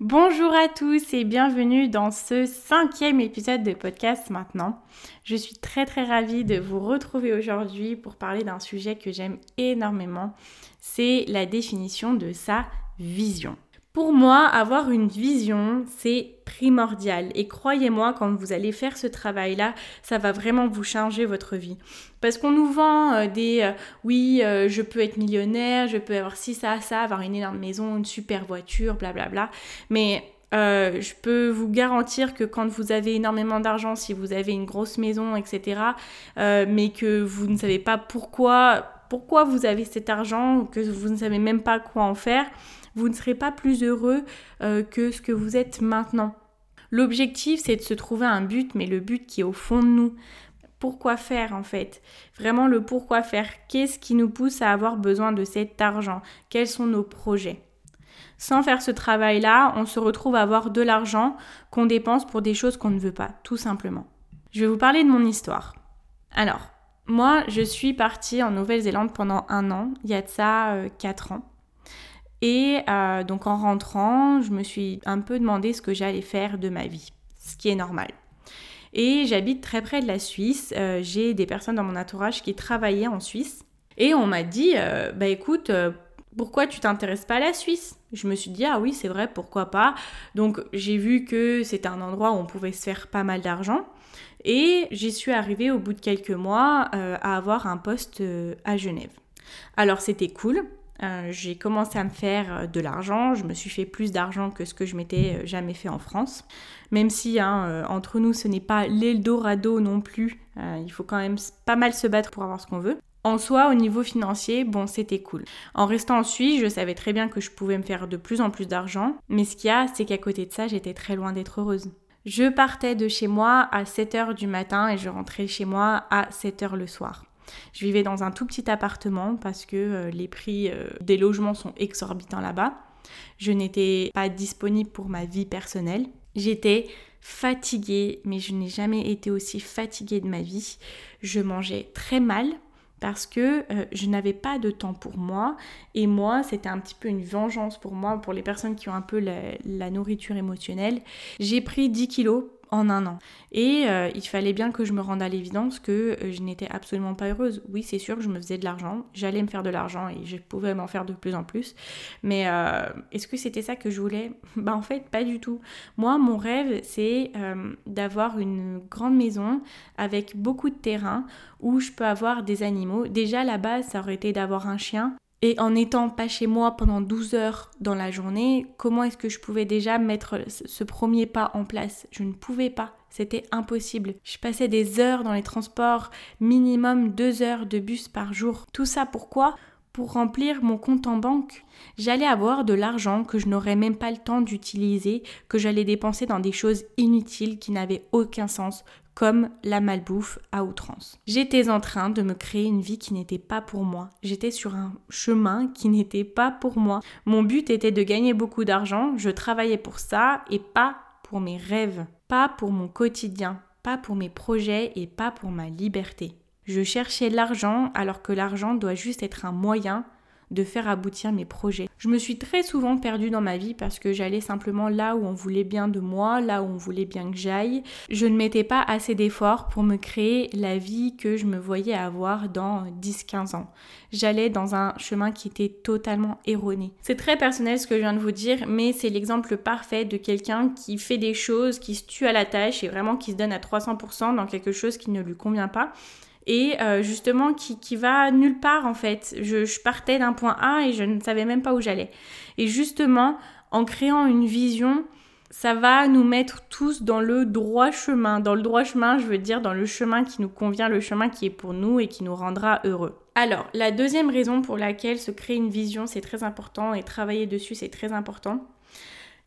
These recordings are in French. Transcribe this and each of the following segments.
Bonjour à tous et bienvenue dans ce cinquième épisode de podcast maintenant. Je suis très très ravie de vous retrouver aujourd'hui pour parler d'un sujet que j'aime énormément, c'est la définition de sa vision. Pour moi, avoir une vision, c'est primordial. Et croyez-moi, quand vous allez faire ce travail-là, ça va vraiment vous changer votre vie. Parce qu'on nous vend euh, des euh, oui, euh, je peux être millionnaire, je peux avoir ci, ça, ça, avoir une énorme maison, une super voiture, blablabla. Bla, bla. Mais je peux vous garantir que quand vous avez énormément d'argent, si vous avez une grosse maison, etc., mais que vous ne savez pas pourquoi, pourquoi vous avez cet argent, que vous ne savez même pas quoi en faire, vous ne serez pas plus heureux euh, que ce que vous êtes maintenant. L'objectif, c'est de se trouver un but, mais le but qui est au fond de nous. Pourquoi faire en fait? Vraiment le pourquoi faire. Qu'est-ce qui nous pousse à avoir besoin de cet argent? Quels sont nos projets? Sans faire ce travail-là, on se retrouve à avoir de l'argent qu'on dépense pour des choses qu'on ne veut pas, tout simplement. Je vais vous parler de mon histoire. Alors, moi, je suis partie en Nouvelle-Zélande pendant un an, il y a de ça euh, quatre ans. Et euh, donc en rentrant, je me suis un peu demandé ce que j'allais faire de ma vie, ce qui est normal. Et j'habite très près de la Suisse. Euh, j'ai des personnes dans mon entourage qui travaillaient en Suisse. Et on m'a dit, euh, bah écoute, pourquoi tu t'intéresses pas à la Suisse? Je me suis dit, ah oui, c'est vrai, pourquoi pas? Donc j'ai vu que c'était un endroit où on pouvait se faire pas mal d'argent. Et j'y suis arrivée au bout de quelques mois à avoir un poste à Genève. Alors c'était cool, euh, j'ai commencé à me faire euh, de l'argent, je me suis fait plus d'argent que ce que je m'étais euh, jamais fait en France. Même si hein, entre nous ce n'est pas l'Eldorado non plus, il faut quand même pas mal se battre pour avoir ce qu'on veut. En soi, au niveau financier, bon, c'était cool. En restant en Suisse, je savais très bien que je pouvais me faire de plus en plus d'argent, mais ce qu'il y a, c'est qu'à côté de ça, j'étais très loin d'être heureuse. Je partais de chez moi à 7h du matin et je rentrais chez moi à 7h le soir. Je vivais dans un tout petit appartement parce que euh, les prix euh, des logements sont exorbitants là-bas. Je n'étais pas disponible pour ma vie personnelle. J'étais fatiguée, mais je n'ai jamais été aussi fatiguée de ma vie. Je mangeais très mal parce que euh, je n'avais pas de temps pour moi et moi c'était un petit peu une vengeance pour moi pour les personnes qui ont un peu la, la nourriture émotionnelle j'ai pris 10 kilos en un an. Et euh, il fallait bien que je me rende à l'évidence que euh, je n'étais absolument pas heureuse. Oui, c'est sûr que je me faisais de l'argent, j'allais me faire de l'argent et je pouvais m'en faire de plus en plus. Mais euh, est-ce que c'était ça que je voulais? Bah en fait, pas du tout. Moi, mon rêve, c'est d'avoir une grande maison avec beaucoup de terrain où je peux avoir des animaux. Déjà, la base, ça aurait été d'avoir un chien et en n'étant pas chez moi pendant 12 heures dans la journée, comment est-ce que je pouvais déjà mettre ce premier pas en place? Je ne pouvais pas. C'était impossible. Je passais des heures dans les transports, minimum 2 heures de bus par jour. Tout ça pourquoi? Pour remplir mon compte en banque. J'allais avoir de l'argent que je n'aurais même pas le temps d'utiliser, que j'allais dépenser dans des choses inutiles qui n'avaient aucun sens, comme la malbouffe à outrance. J'étais en train de me créer une vie qui n'était pas pour moi. J'étais sur un chemin qui n'était pas pour moi. Mon but était de gagner beaucoup d'argent, je travaillais pour ça et pas pour mes rêves, pas pour mon quotidien, pas pour mes projets et pas pour ma liberté. Je cherchais l'argent alors que l'argent doit juste être un moyen de faire aboutir mes projets. Je me suis très souvent perdue dans ma vie parce que j'allais simplement là où on voulait bien de moi, là où on voulait bien que j'aille. Je ne mettais pas assez d'efforts pour me créer la vie que je me voyais avoir dans 10-15 ans. J'allais dans un chemin qui était totalement erroné. C'est très personnel ce que je viens de vous dire, mais c'est l'exemple parfait de quelqu'un qui fait des choses, qui se tue à la tâche et vraiment qui se donne à 300% dans quelque chose qui ne lui convient pas et euh, justement qui, qui, va nulle part en fait. Je, je partais d'un point A et je ne savais même pas où j'allais. Et justement, en créant une vision, ça va nous mettre tous dans le droit chemin. Dans le droit chemin, je veux dire dans le chemin qui nous convient, le chemin qui est pour nous et qui nous rendra heureux. Alors, la deuxième raison pour laquelle se créer une vision, c'est très important et travailler dessus, c'est très important.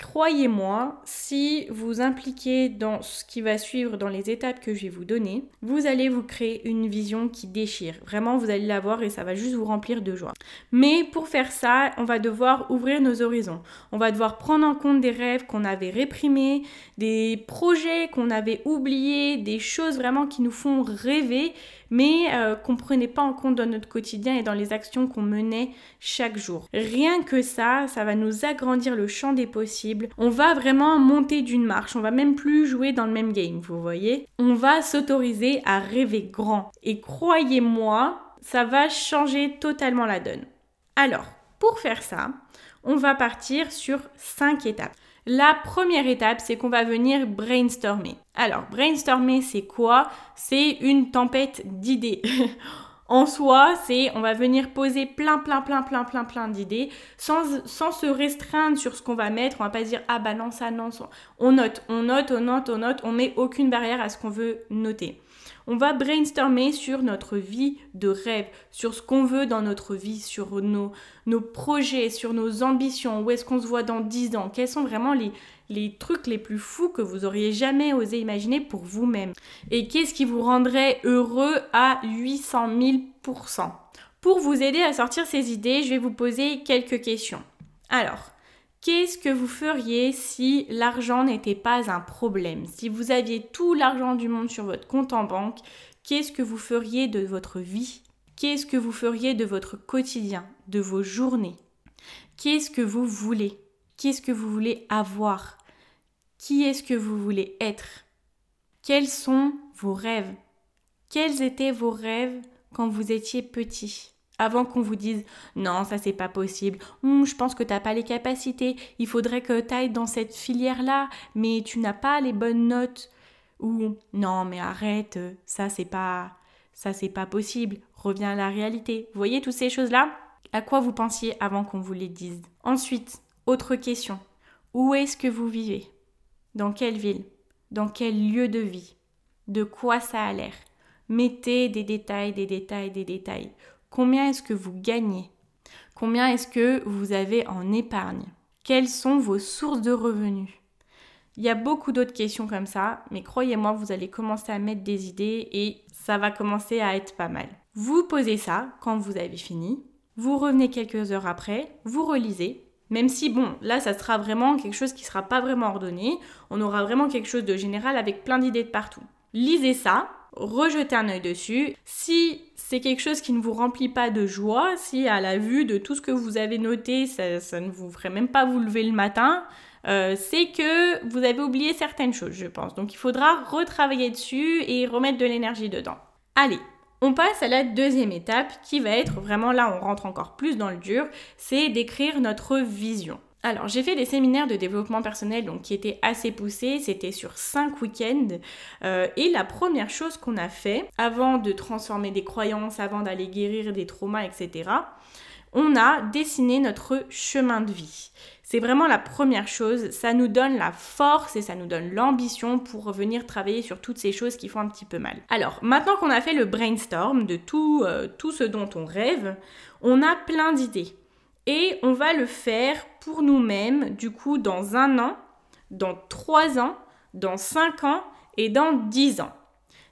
Croyez-moi, si vous impliquez dans ce qui va suivre, dans les étapes que je vais vous donner, vous allez vous créer une vision qui déchire. Vraiment, vous allez l'avoir et ça va juste vous remplir de joie. Mais pour faire ça, on va devoir ouvrir nos horizons. On va devoir prendre en compte des rêves qu'on avait réprimés, des projets qu'on avait oubliés, des choses vraiment qui nous font rêver mais euh, qu'on ne prenait pas en compte dans notre quotidien et dans les actions qu'on menait chaque jour. Rien que ça, ça va nous agrandir le champ des possibles. On va vraiment monter d'une marche, on va même plus jouer dans le même game, vous voyez. On va s'autoriser à rêver grand. Et croyez-moi, ça va changer totalement la donne. Alors, pour faire ça, on va partir sur 5 étapes. La première étape, c'est qu'on va venir brainstormer. Alors, brainstormer, c'est quoi? C'est une tempête d'idées. en soi, c'est on va venir poser plein, plein, plein, plein, plein, plein d'idées sans, se restreindre sur ce qu'on va mettre. On va pas dire ah bah non, ça, non, ça. On note, on note, on note, on note, on met aucune barrière à ce qu'on veut noter. On va brainstormer sur notre vie de rêve, sur ce qu'on veut dans notre vie, sur nos, nos projets, sur nos ambitions, où est-ce qu'on se voit dans 10 ans, quels sont vraiment les, les trucs les plus fous que vous auriez jamais osé imaginer pour vous-même? Et qu'est-ce qui vous rendrait heureux à 800 000% Pour vous aider à sortir ces idées, je vais vous poser quelques questions. Alors, Qu'est-ce que vous feriez si l'argent n'était pas un problème? Si vous aviez tout l'argent du monde sur votre compte en banque, qu'est-ce que vous feriez de votre vie? Qu'est-ce que vous feriez de votre quotidien, de vos journées? Qu'est-ce que vous voulez? Qu'est-ce que vous voulez avoir? Qui est-ce que vous voulez être? Quels sont vos rêves? Quels étaient vos rêves quand vous étiez petit? Avant qu'on vous dise non, ça c'est pas possible, hum, je pense que t'as pas les capacités, il faudrait que tu ailles dans cette filière-là, mais tu n'as pas les bonnes notes. Ou non, mais arrête, ça c'est pas ça c'est pas possible, reviens à la réalité. Vous voyez toutes ces choses-là? À quoi vous pensiez avant qu'on vous les dise? Ensuite, autre question. Où est-ce que vous vivez? Dans quelle ville? Dans quel lieu de vie? De quoi ça a l'air? Mettez des détails, des détails, des détails. Combien est-ce que vous gagnez? Combien est-ce que vous avez en épargne? Quelles sont vos sources de revenus? Il y a beaucoup d'autres questions comme ça, mais croyez-moi, vous allez commencer à mettre des idées et ça va commencer à être pas mal. Vous posez ça quand vous avez fini, vous revenez quelques heures après, vous relisez, même si, bon, là, ça sera vraiment quelque chose qui sera pas vraiment ordonné. On aura vraiment quelque chose de général avec plein d'idées de partout. Lisez ça, rejetez un œil dessus. Si c'est quelque chose qui ne vous remplit pas de joie, si à la vue de tout ce que vous avez noté, ça, ne vous ferait même pas vous lever le matin, euh, c'est que vous avez oublié certaines choses, je pense. Donc il faudra retravailler dessus et remettre de l'énergie dedans. Allez, on passe à la deuxième étape qui va être vraiment là, on rentre encore plus dans le dur, c'est d'écrire notre vision. Alors, j'ai fait des séminaires de développement personnel qui étaient assez poussés, c'était sur 5 week-ends. Euh, et la première chose qu'on a fait, avant de transformer des croyances, avant d'aller guérir des traumas, etc., on a dessiné notre chemin de vie. C'est vraiment la première chose, ça nous donne la force et ça nous donne l'ambition pour revenir travailler sur toutes ces choses qui font un petit peu mal. Alors, maintenant qu'on a fait le brainstorm de tout, euh, tout ce dont on rêve, on a plein d'idées. Et on va le faire pour nous-mêmes, du coup, dans un an, dans trois ans, dans cinq ans et dans dix ans.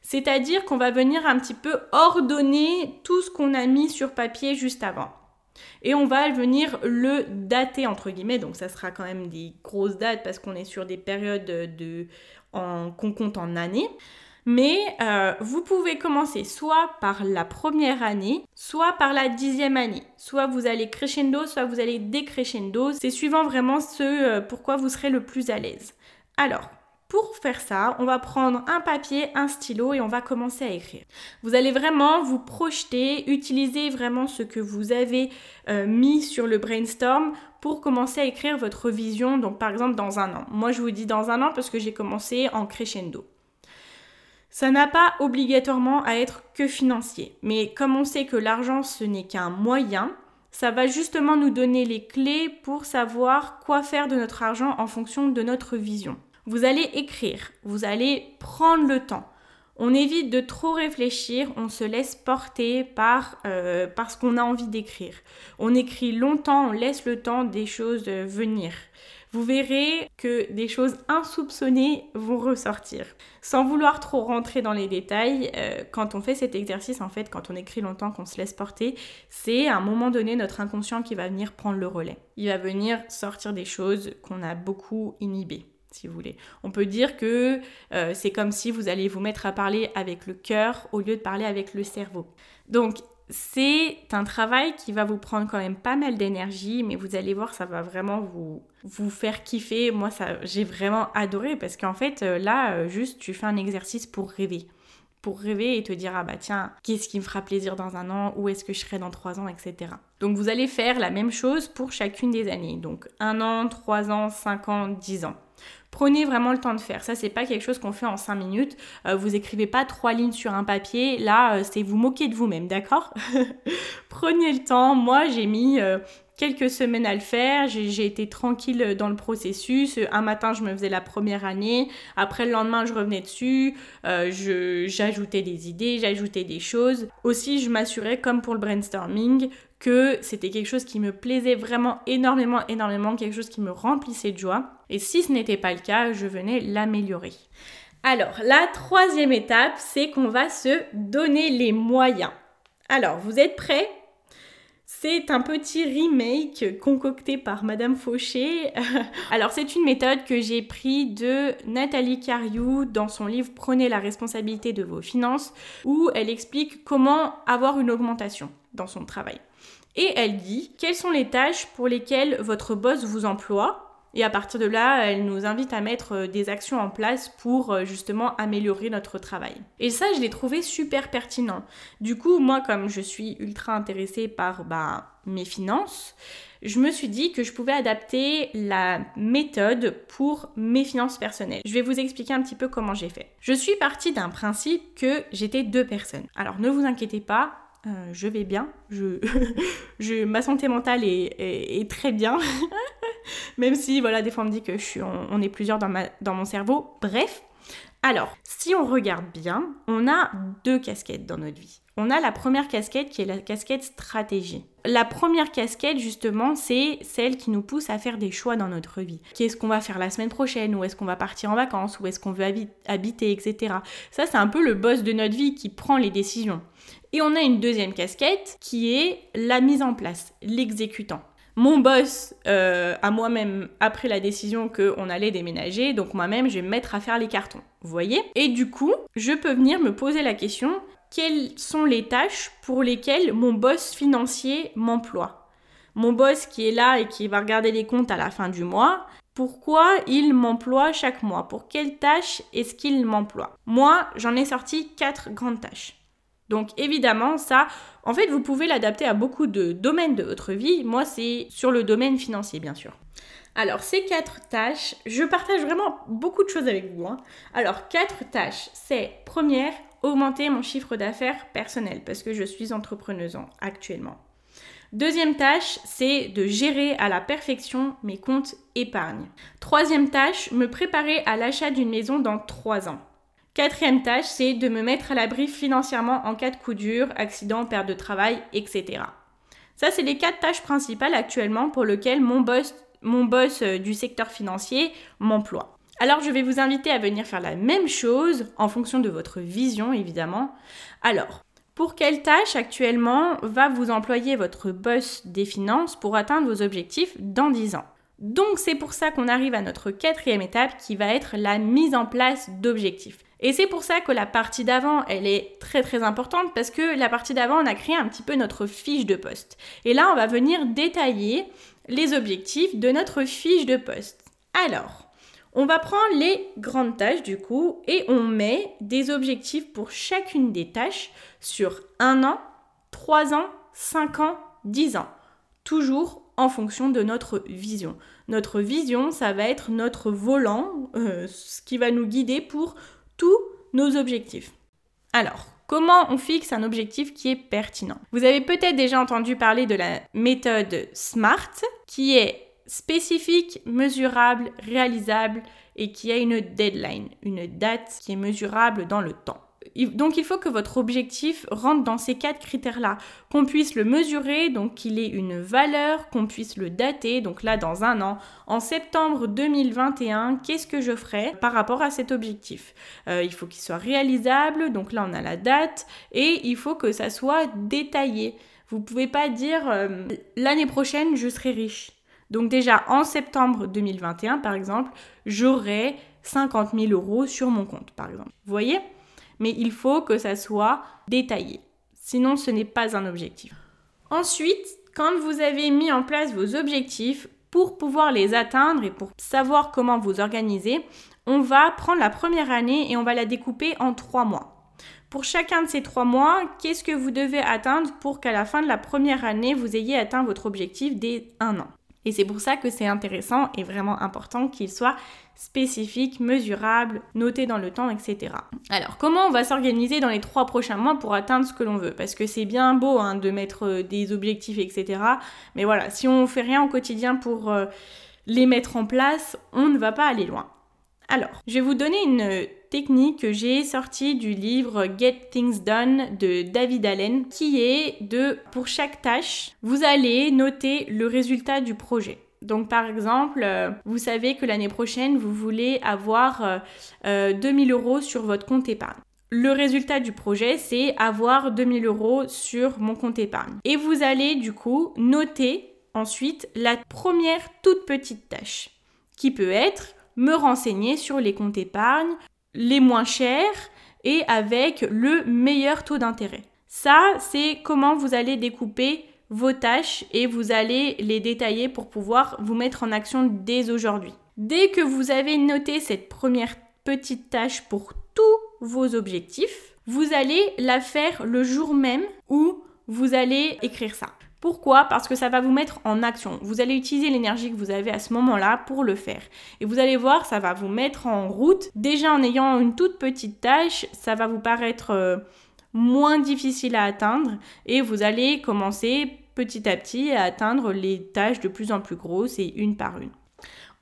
C'est-à-dire qu'on va venir un petit peu ordonner tout ce qu'on a mis sur papier juste avant. Et on va venir le dater entre guillemets, donc ça sera quand même des grosses dates parce qu'on est sur des périodes de, qu'on compte en années. Mais euh, vous pouvez commencer soit par la première année, soit par la dixième année. Soit vous allez crescendo, soit vous allez décrescendo. C'est suivant vraiment ce euh, pourquoi vous serez le plus à l'aise. Alors, pour faire ça, on va prendre un papier, un stylo et on va commencer à écrire. Vous allez vraiment vous projeter, utiliser vraiment ce que vous avez euh, mis sur le brainstorm pour commencer à écrire votre vision, donc par exemple dans un an. Moi je vous dis dans un an parce que j'ai commencé en crescendo. Ça n'a pas obligatoirement à être que financier, mais comme on sait que l'argent ce n'est qu'un moyen, ça va justement nous donner les clés pour savoir quoi faire de notre argent en fonction de notre vision. Vous allez écrire, vous allez prendre le temps. On évite de trop réfléchir, on se laisse porter par, euh, ce qu'on a envie d'écrire. On écrit longtemps, on laisse le temps des choses venir. vous verrez que des choses insoupçonnées vont ressortir. Sans vouloir trop rentrer dans les détails, euh, quand on fait cet exercice, en fait, quand on écrit longtemps, qu'on se laisse porter, c'est à un moment donné notre inconscient qui va venir prendre le relais. Il va venir sortir des choses qu'on a beaucoup inhibées si vous voulez. On peut dire que euh, c'est comme si vous allez vous mettre à parler avec le cœur au lieu de parler avec le cerveau. Donc c'est un travail qui va vous prendre quand même pas mal d'énergie, mais vous allez voir, ça va vraiment vous, vous faire kiffer. Moi, ça, j'ai vraiment adoré parce qu'en fait, euh, là, euh, juste, tu fais un exercice pour rêver. Pour rêver et te dire, ah bah tiens, qu'est-ce qui me fera plaisir dans un an, où est-ce que je serai dans trois ans, etc. Donc vous allez faire la même chose pour chacune des années. Donc un an, trois ans, cinq ans, dix ans. Prenez vraiment le temps de faire. Ça, c'est pas quelque chose qu'on fait en 5 minutes. Euh, vous écrivez pas trois lignes sur un papier. Là, euh, c'est vous moquer de vous-même, d'accord? Prenez le temps. Moi, j'ai mis euh, quelques semaines à le faire. J'ai été tranquille dans le processus. Un matin, je me faisais la première année. Après, le lendemain, je revenais dessus. j'ajoutais des idées, j'ajoutais des choses. Aussi, je m'assurais, comme pour le brainstorming, que c'était quelque chose qui me plaisait vraiment énormément, énormément, quelque chose qui me remplissait de joie. Et si ce n'était pas le cas, je venais l'améliorer. Alors, la troisième étape, c'est qu'on va se donner les moyens. Alors, vous êtes prêts? C'est un petit remake concocté par Madame Fauché. Alors c'est une méthode que j'ai pris de Nathalie Cariou dans son livre Prenez la responsabilité de vos finances où elle explique comment avoir une augmentation dans son travail. Et elle dit quelles sont les tâches pour lesquelles votre boss vous emploie. Et à partir de là, elle nous invite à mettre euh, des actions en place pour euh, justement améliorer notre travail. Et ça, je l'ai trouvé super pertinent. Du coup, moi, comme je suis ultra intéressée par bah, mes finances, je me suis dit que je pouvais adapter la méthode pour mes finances personnelles. Je vais vous expliquer un petit peu comment j'ai fait. Je suis partie d'un principe que j'étais deux personnes. Alors ne vous inquiétez pas, euh, je vais bien, je, ma santé mentale est, très bien, même si voilà des fois on me dit que je suis, on, est plusieurs dans, ma, dans mon cerveau. Bref, alors si on regarde bien, on a deux casquettes dans notre vie. On a la première casquette qui est la casquette stratégie. La première casquette, justement, c'est celle qui nous pousse à faire des choix dans notre vie. Qu'est-ce qu'on va faire la semaine prochaine? Où est-ce qu'on va partir en vacances? Où est-ce qu'on veut habiter, etc. Ça, c'est un peu le boss de notre vie qui prend les décisions. Et on a une deuxième casquette qui est la mise en place, l'exécutant. Mon boss euh, à moi-même après la décision qu'on allait déménager, donc moi-même je vais me mettre à faire les cartons. Vous voyez? Et du coup, je peux venir me poser la question quelles sont les tâches pour lesquelles mon boss financier m'emploie? Mon boss qui est là et qui va regarder les comptes à la fin du mois, pourquoi il m'emploie chaque mois? Pour quelles tâches est-ce qu'il m'emploie? Moi, j'en ai sorti quatre grandes tâches. Donc évidemment, ça, en fait, vous pouvez l'adapter à beaucoup de domaines de votre vie. Moi, c'est sur le domaine financier, bien sûr. Alors, ces quatre tâches, je partage vraiment beaucoup de choses avec vous. Hein. Alors, quatre tâches, c'est première, augmenter mon chiffre d'affaires personnel, parce que je suis entrepreneuse actuellement. Deuxième tâche, c'est de gérer à la perfection mes comptes épargne. Troisième tâche, me préparer à l'achat d'une maison dans trois ans. Quatrième tâche, c'est de me mettre à l'abri financièrement en cas de coup dur, accident, perte de travail, etc. Ça, c'est les quatre tâches principales actuellement pour lesquelles mon boss, euh, du secteur financier m'emploie. Alors, je vais vous inviter à venir faire la même chose en fonction de votre vision, évidemment. Alors, pour quelle tâche actuellement va vous employer votre boss des finances pour atteindre vos objectifs dans 10 ans? Donc c'est pour ça qu'on arrive à notre quatrième étape qui va être la mise en place d'objectifs. Et c'est pour ça que la partie d'avant, elle est très très importante parce que la partie d'avant, on a créé un petit peu notre fiche de poste. Et là, on va venir détailler les objectifs de notre fiche de poste. Alors, on va prendre les grandes tâches du coup et on met des objectifs pour chacune des tâches sur un an, trois ans, cinq ans, dix ans. Toujours en fonction de notre vision. Notre vision, ça va être notre volant, euh, ce qui va nous guider pour tous nos objectifs. Alors, comment on fixe un objectif qui est pertinent? Vous avez peut-être déjà entendu parler de la méthode SMART, qui est spécifique, mesurable, réalisable et qui a une deadline, une date qui est mesurable dans le temps. Donc il faut que votre objectif rentre dans ces quatre critères-là, qu'on puisse le mesurer, donc qu'il ait une valeur, qu'on puisse le dater, donc là dans un an, en septembre 2021, qu'est-ce que je ferai par rapport à cet objectif? Euh, Il faut qu'il soit réalisable, donc là on a la date, et il faut que ça soit détaillé. Vous ne pouvez pas dire euh, l'année prochaine je serai riche. Donc déjà en septembre 2021 par exemple, j'aurai 50 000 euros sur mon compte par exemple. Vous voyez? Mais il faut que ça soit détaillé. Sinon, ce n'est pas un objectif. Ensuite, quand vous avez mis en place vos objectifs, pour pouvoir les atteindre et pour savoir comment vous organiser, on va prendre la première année et on va la découper en trois mois. Pour chacun de ces trois mois, qu'est-ce que vous devez atteindre pour qu'à la fin de la première année, vous ayez atteint votre objectif dès un an? Et c'est pour ça que c'est intéressant et vraiment important qu'il soit spécifique, mesurable, noté dans le temps, etc. Alors, comment on va s'organiser dans les trois prochains mois pour atteindre ce que l'on veut? Parce que c'est bien beau hein, de mettre euh, des objectifs, etc. Mais voilà, si on fait rien au quotidien pour euh, les mettre en place, on ne va pas aller loin. Alors, je vais vous donner une technique que j'ai sortie du livre Get Things Done de David Allen, qui est de, pour chaque tâche, vous allez noter le résultat du projet. Donc par exemple, euh, vous savez que l'année prochaine, vous voulez avoir 2000 euh, euros sur votre compte épargne. Le résultat du projet, c'est avoir 2000 euros sur mon compte épargne. Et vous allez du coup noter ensuite la première toute petite tâche, qui peut être me renseigner sur les comptes épargne les moins chers et avec le meilleur taux d'intérêt. Ça, c'est comment vous allez découper vos tâches et vous allez les détailler pour pouvoir vous mettre en action dès aujourd'hui. Dès que vous avez noté cette première petite tâche pour tous vos objectifs, vous allez la faire le jour même où vous allez écrire ça. Pourquoi? Parce que ça va vous mettre en action. Vous allez utiliser l'énergie que vous avez à ce moment-là pour le faire. Et vous allez voir, ça va vous mettre en route. Déjà en ayant une toute petite tâche, ça va vous paraître euh, moins difficile à atteindre et vous allez commencer petit à petit à atteindre les tâches de plus en plus grosses et une par une.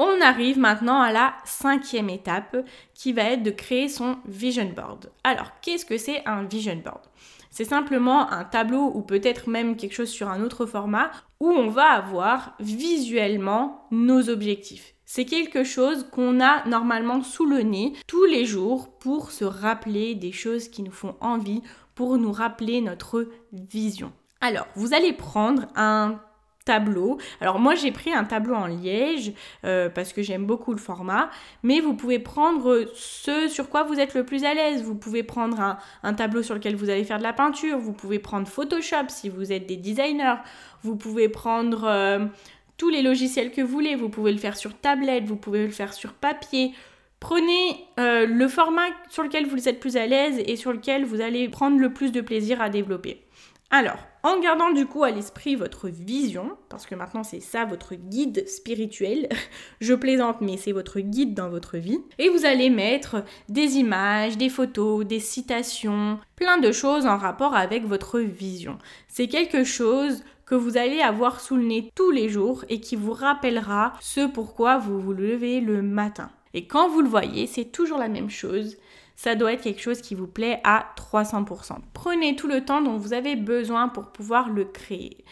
On arrive maintenant à la cinquième étape qui va être de créer son vision board. Alors, qu'est-ce que c'est un vision board? C'est simplement un tableau ou peut-être même quelque chose sur un autre format où on va avoir visuellement nos objectifs. C'est quelque chose qu'on a normalement sous le nez tous les jours pour se rappeler des choses qui nous font envie, pour nous rappeler notre vision. Alors, vous allez prendre un Alors moi j'ai pris un tableau en liège euh, parce que j'aime beaucoup le format, mais vous pouvez prendre ce sur quoi vous êtes le plus à l'aise. Vous pouvez prendre un, tableau sur lequel vous allez faire de la peinture, vous pouvez prendre Photoshop si vous êtes des designers, vous pouvez prendre euh, tous les logiciels que vous voulez, vous pouvez le faire sur tablette, vous pouvez le faire sur papier. Prenez euh, le format sur lequel vous êtes plus à l'aise et sur lequel vous allez prendre le plus de plaisir à développer. Alors, en gardant du coup à l'esprit votre vision, parce que maintenant c'est ça votre guide spirituel, je plaisante mais c'est votre guide dans votre vie, et vous allez mettre des images, des photos, des citations, plein de choses en rapport avec votre vision. C'est quelque chose que vous allez avoir sous le nez tous les jours et qui vous rappellera ce pourquoi vous vous levez le matin. Et quand vous le voyez, c'est toujours la même chose ça doit être quelque chose qui vous plaît à 300%. Prenez tout le temps dont vous avez besoin pour pouvoir le créer.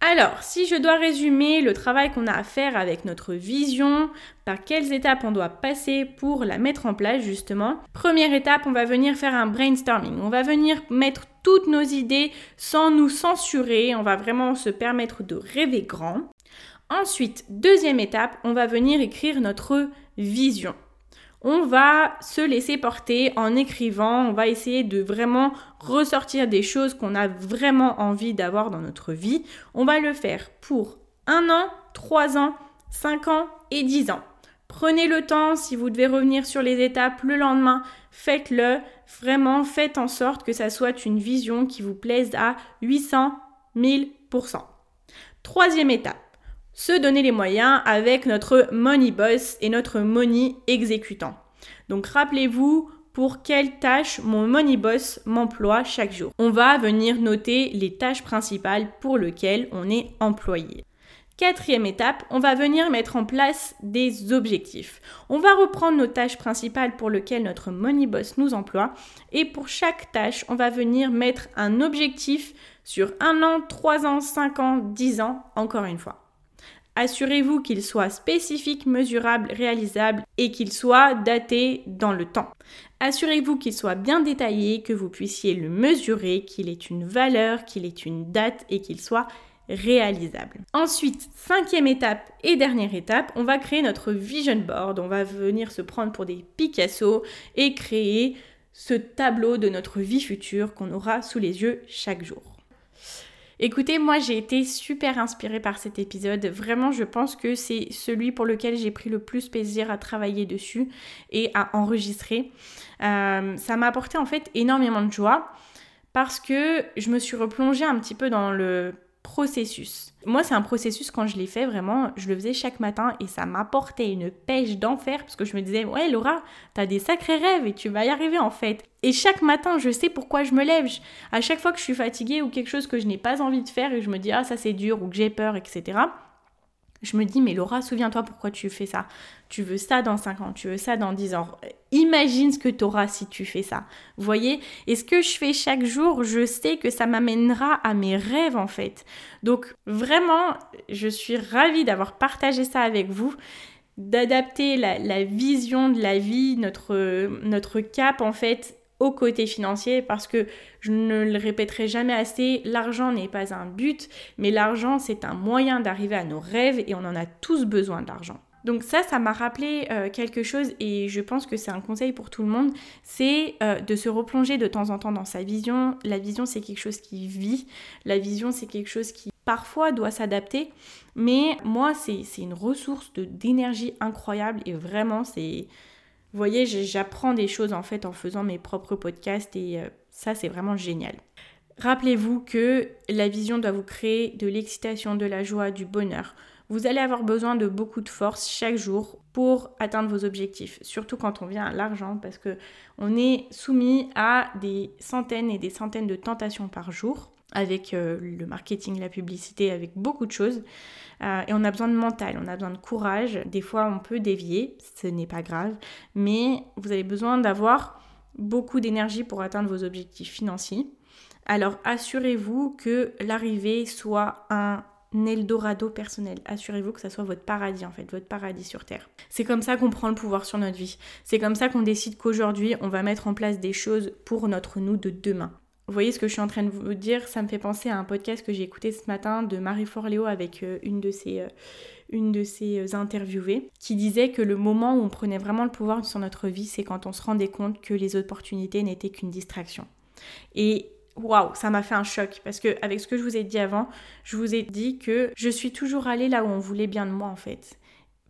Alors, si je dois résumer le travail qu'on a à faire avec notre vision, par quelles étapes on doit passer pour la mettre en place justement. Première étape, on va venir faire un brainstorming. On va venir mettre toutes nos idées sans nous censurer. On va vraiment se permettre de rêver grand. Ensuite, deuxième étape, on va venir écrire notre vision on va se laisser porter en écrivant, on va essayer de vraiment ressortir des choses qu'on a vraiment envie d'avoir dans notre vie. On va le faire pour un an, trois ans, cinq ans et dix ans. Prenez le temps, si vous devez revenir sur les étapes le lendemain, faites-le. Vraiment, faites en sorte que ça soit une vision qui vous plaise à 800 1000%. Troisième étape, se donner les moyens avec notre money boss et notre money exécutant. Donc rappelez-vous pour quelle tâche mon money boss m'emploie chaque jour. On va venir noter les tâches principales pour lesquelles on est employé. Quatrième étape, on va venir mettre en place des objectifs. On va reprendre nos tâches principales pour lesquelles notre Money Boss nous emploie et pour chaque tâche, on va venir mettre un objectif sur un an, trois ans, cinq ans, dix ans, encore une fois. Assurez-vous qu'il soit spécifique, mesurable, réalisable et qu'il soit daté dans le temps. Assurez-vous qu'il soit bien détaillé, que vous puissiez le mesurer, qu'il ait une valeur, qu'il ait une date et qu'il soit réalisable. Ensuite, cinquième étape et dernière étape, on va créer notre vision board. On va venir se prendre pour des Picasso et créer ce tableau de notre vie future qu'on aura sous les yeux chaque jour. Écoutez, moi j'ai été super inspirée par cet épisode. Vraiment, je pense que c'est celui pour lequel j'ai pris le plus plaisir à travailler dessus et à enregistrer. Euh, ça m'a apporté en fait énormément de joie parce que je me suis replongée un petit peu dans le processus. Moi, c'est un processus, quand je l'ai fait, vraiment, je le faisais chaque matin et ça m'apportait une pêche d'enfer parce que je me disais, ouais, Laura, t'as des sacrés rêves et tu vas y arriver en fait. Et chaque matin, je sais pourquoi je me lève. À chaque fois que je suis fatiguée ou quelque chose que je n'ai pas envie de faire et je me dis, ah, ça c'est dur ou que j'ai peur, etc je me dis, mais Laura, souviens-toi pourquoi tu fais ça. Tu veux ça dans 5 ans, tu veux ça dans 10 ans. Imagine ce que tu auras si tu fais ça. Vous voyez? Et ce que je fais chaque jour, je sais que ça m'amènera à mes rêves en fait. Donc vraiment, je suis ravie d'avoir partagé ça avec vous d'adapter la, la, vision de la vie, notre, notre cap en fait au côté financier parce que je ne le répéterai jamais assez, l'argent n'est pas un but, mais l'argent c'est un moyen d'arriver à nos rêves et on en a tous besoin d'argent. Donc ça, ça m'a rappelé euh, quelque chose et je pense que c'est un conseil pour tout le monde, c'est euh, de se replonger de temps en temps dans sa vision. La vision, c'est quelque chose qui vit, la vision, c'est quelque chose qui parfois doit s'adapter, mais moi, c'est une ressource d'énergie incroyable et vraiment, c'est vous voyez, j'apprends des choses en fait en faisant mes propres podcasts et euh, ça c'est vraiment génial. Rappelez-vous que la vision doit vous créer de l'excitation, de la joie, du bonheur. Vous allez avoir besoin de beaucoup de force chaque jour pour atteindre vos objectifs, surtout quand on vient à l'argent parce que on est soumis à des centaines et des centaines de tentations par jour avec euh, le marketing, la publicité, avec beaucoup de choses. Euh, et on a besoin de mental, on a besoin de courage. Des fois, on peut dévier, ce n'est pas grave, mais vous avez besoin d'avoir beaucoup d'énergie pour atteindre vos objectifs financiers. Alors assurez-vous que l'arrivée soit un Eldorado personnel. Assurez-vous que ça soit votre paradis en fait, votre paradis sur Terre. C'est comme ça qu'on prend le pouvoir sur notre vie. C'est comme ça qu'on décide qu'aujourd'hui, on va mettre en place des choses pour notre nous de demain. Vous voyez ce que je suis en train de vous dire Ça me fait penser à un podcast que j'ai écouté ce matin de Marie Forleo avec euh, une de ses, euh, une de ses euh, interviewées qui disait que le moment où on prenait vraiment le pouvoir sur notre vie, c'est quand on se rendait compte que les opportunités n'étaient qu'une distraction. Et waouh, ça m'a fait un choc parce que avec ce que je vous ai dit avant, je vous ai dit que je suis toujours allée là où on voulait bien de moi en fait.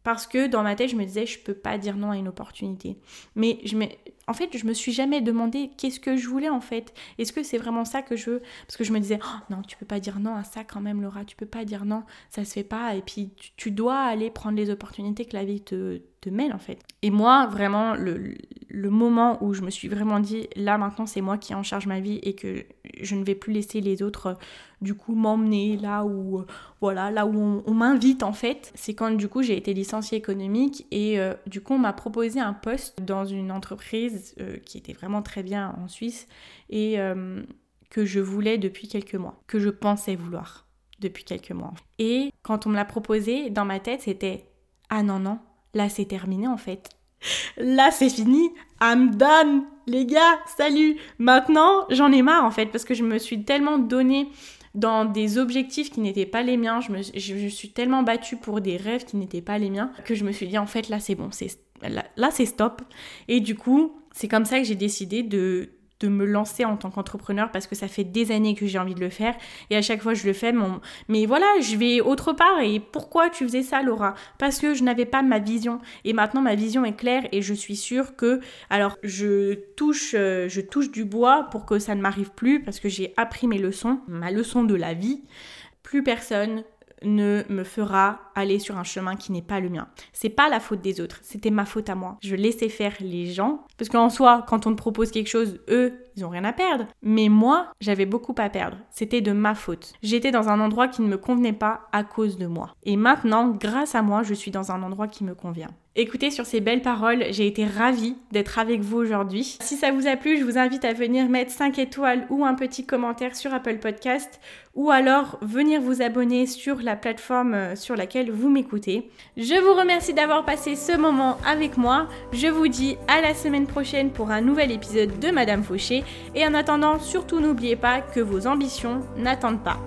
Parce que dans ma tête, je me disais, je peux pas dire non à une opportunité. Mais je me, en fait, je me suis jamais demandé qu'est-ce que je voulais en fait. Est-ce que c'est vraiment ça que je veux? Parce que je me disais, oh, non, tu peux pas dire non à ça quand même, Laura. Tu peux pas dire non, ça se fait pas. Et puis, tu, dois aller prendre les opportunités que la vie te, te mêle en fait. Et moi, vraiment, le, le moment où je me suis vraiment dit, là maintenant, c'est moi qui en charge ma vie et que je ne vais plus laisser les autres du coup m'emmener là où voilà là où on, m'invite en fait c'est quand du coup j'ai été licenciée économique et euh, du coup on m'a proposé un poste dans une entreprise euh, qui était vraiment très bien en Suisse et euh, que je voulais depuis quelques mois, que je pensais vouloir depuis quelques mois. Et quand on me l'a proposé, dans ma tête, c'était ah non non, là c'est terminé en fait. Là c'est fini, I'm done, les gars, salut. Maintenant j'en ai marre en fait parce que je me suis tellement donné dans des objectifs qui n'étaient pas les miens, je me je suis tellement battue pour des rêves qui n'étaient pas les miens que je me suis dit en fait là c'est bon, c'est là, c'est stop. Et du coup, c'est comme ça que j'ai décidé de, de me lancer en tant qu'entrepreneur parce que ça fait des années que j'ai envie de le faire. Et à chaque fois je le fais mon... mais voilà je vais autre part. Et pourquoi tu faisais ça Laura? Parce que je n'avais pas ma vision. Et maintenant ma vision est claire et je suis sûre que alors je touche euh, je touche du bois pour que ça ne m'arrive plus parce que j'ai appris mes leçons ma leçon de la vie. Plus personne ne me fera aller sur un chemin qui n'est pas le mien. C'est pas la faute des autres, c'était ma faute à moi. Je laissais faire les gens parce qu'en soi, quand on te propose quelque chose, eux, ils ont rien à perdre. Mais moi, j'avais beaucoup à perdre. C'était de ma faute. J'étais dans un endroit qui ne me convenait pas à cause de moi. Et maintenant, grâce à moi, je suis dans un endroit qui me convient. Écoutez, sur ces belles paroles, j'ai été ravie d'être avec vous aujourd'hui. Si ça vous a plu, je vous invite à venir mettre 5 étoiles ou un petit commentaire sur Apple Podcast ou alors venir vous abonner sur la plateforme euh, sur laquelle vous m'écoutez. Je vous remercie d'avoir passé ce moment avec moi. Je vous dis à la semaine prochaine pour un nouvel épisode de Madame Fauché et en attendant, surtout n'oubliez pas que vos ambitions n'attendent pas.